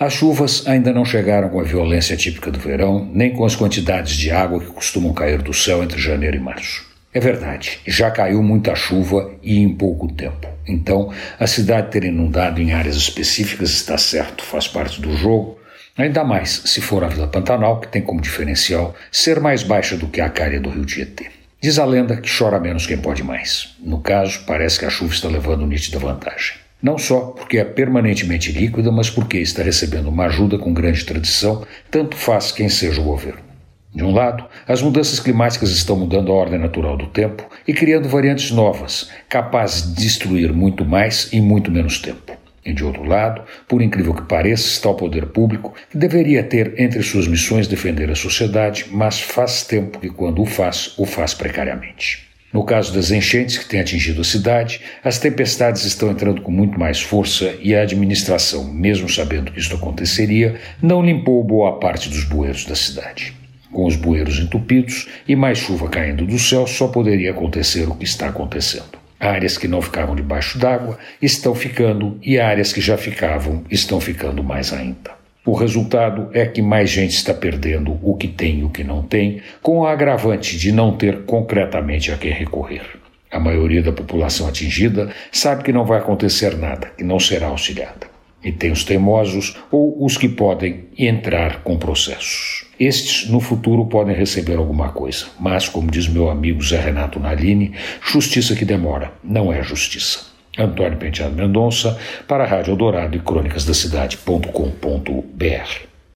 As chuvas ainda não chegaram com a violência típica do verão, nem com as quantidades de água que costumam cair do céu entre janeiro e março. É verdade, já caiu muita chuva e em pouco tempo. Então, a cidade ter inundado em áreas específicas está certo, faz parte do jogo, ainda mais se for a Vila Pantanal, que tem como diferencial ser mais baixa do que a calha do rio Tietê. Diz a lenda que chora menos quem pode mais. No caso, parece que a chuva está levando nítida vantagem. Não só porque é permanentemente líquida, mas porque está recebendo uma ajuda com grande tradição, tanto faz quem seja o governo. De um lado, as mudanças climáticas estão mudando a ordem natural do tempo e criando variantes novas, capazes de destruir muito mais em muito menos tempo. E de outro lado, por incrível que pareça, está o poder público, que deveria ter entre suas missões defender a sociedade, mas faz tempo que, quando o faz, o faz precariamente. No caso das enchentes que têm atingido a cidade, as tempestades estão entrando com muito mais força e a administração, mesmo sabendo que isto aconteceria, não limpou boa parte dos bueiros da cidade. Com os bueiros entupidos e mais chuva caindo do céu, só poderia acontecer o que está acontecendo. Áreas que não ficavam debaixo d'água estão ficando e áreas que já ficavam estão ficando mais ainda. O resultado é que mais gente está perdendo o que tem e o que não tem, com a agravante de não ter concretamente a quem recorrer. A maioria da população atingida sabe que não vai acontecer nada, que não será auxiliada. E tem os teimosos ou os que podem entrar com processos. Estes, no futuro, podem receber alguma coisa, mas, como diz meu amigo Zé Renato Nalini, justiça que demora não é justiça. Antônio Penteado Mendonça, para a Rádio Eldorado e Crônicas da Cidade.com.br.